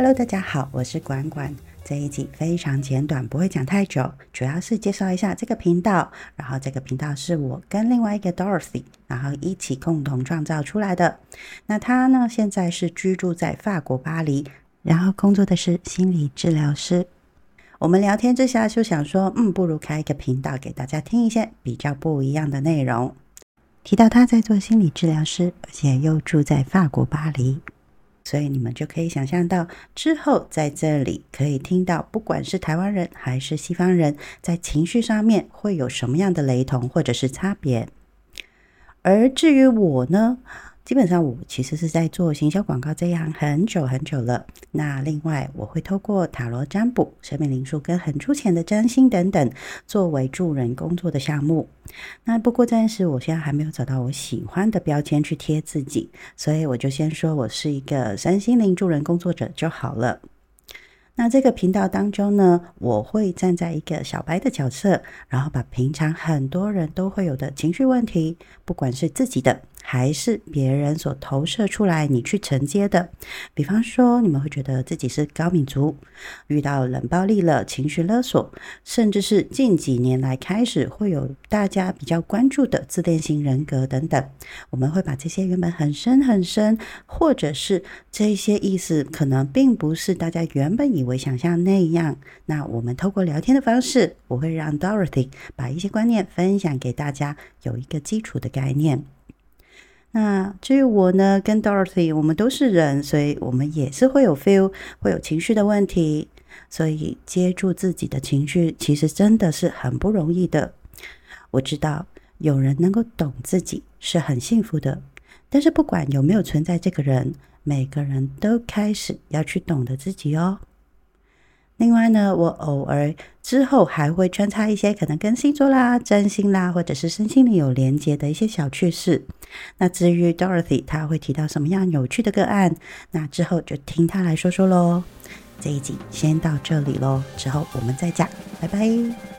Hello，大家好，我是管管。这一集非常简短，不会讲太久，主要是介绍一下这个频道。然后这个频道是我跟另外一个 Dorothy，然后一起共同创造出来的。那他呢，现在是居住在法国巴黎，然后工作的是心理治疗师。我们聊天之下就想说，嗯，不如开一个频道给大家听一些比较不一样的内容。提到他在做心理治疗师，而且又住在法国巴黎。所以你们就可以想象到，之后在这里可以听到，不管是台湾人还是西方人，在情绪上面会有什么样的雷同或者是差别。而至于我呢？基本上，我其实是在做行销广告这一行很久很久了。那另外，我会透过塔罗占卜、生命灵数跟很出钱的占星等等，作为助人工作的项目。那不过暂时，我现在还没有找到我喜欢的标签去贴自己，所以我就先说我是一个身心灵助人工作者就好了。那这个频道当中呢，我会站在一个小白的角色，然后把平常很多人都会有的情绪问题，不管是自己的。还是别人所投射出来，你去承接的。比方说，你们会觉得自己是高敏族，遇到冷暴力了，情绪勒索，甚至是近几年来开始会有大家比较关注的自恋型人格等等。我们会把这些原本很深很深，或者是这些意思可能并不是大家原本以为想象那样。那我们透过聊天的方式，我会让 Dorothy 把一些观念分享给大家，有一个基础的概念。那至于我呢，跟 Dorothy，我们都是人，所以我们也是会有 feel，会有情绪的问题。所以接住自己的情绪，其实真的是很不容易的。我知道有人能够懂自己是很幸福的，但是不管有没有存在这个人，每个人都开始要去懂得自己哦。另外呢，我偶尔之后还会穿插一些可能跟星座啦、占星啦，或者是身心灵有连接的一些小趣事。那至于 Dorothy，她会提到什么样有趣的个案，那之后就听她来说说喽。这一集先到这里喽，之后我们再讲，拜拜。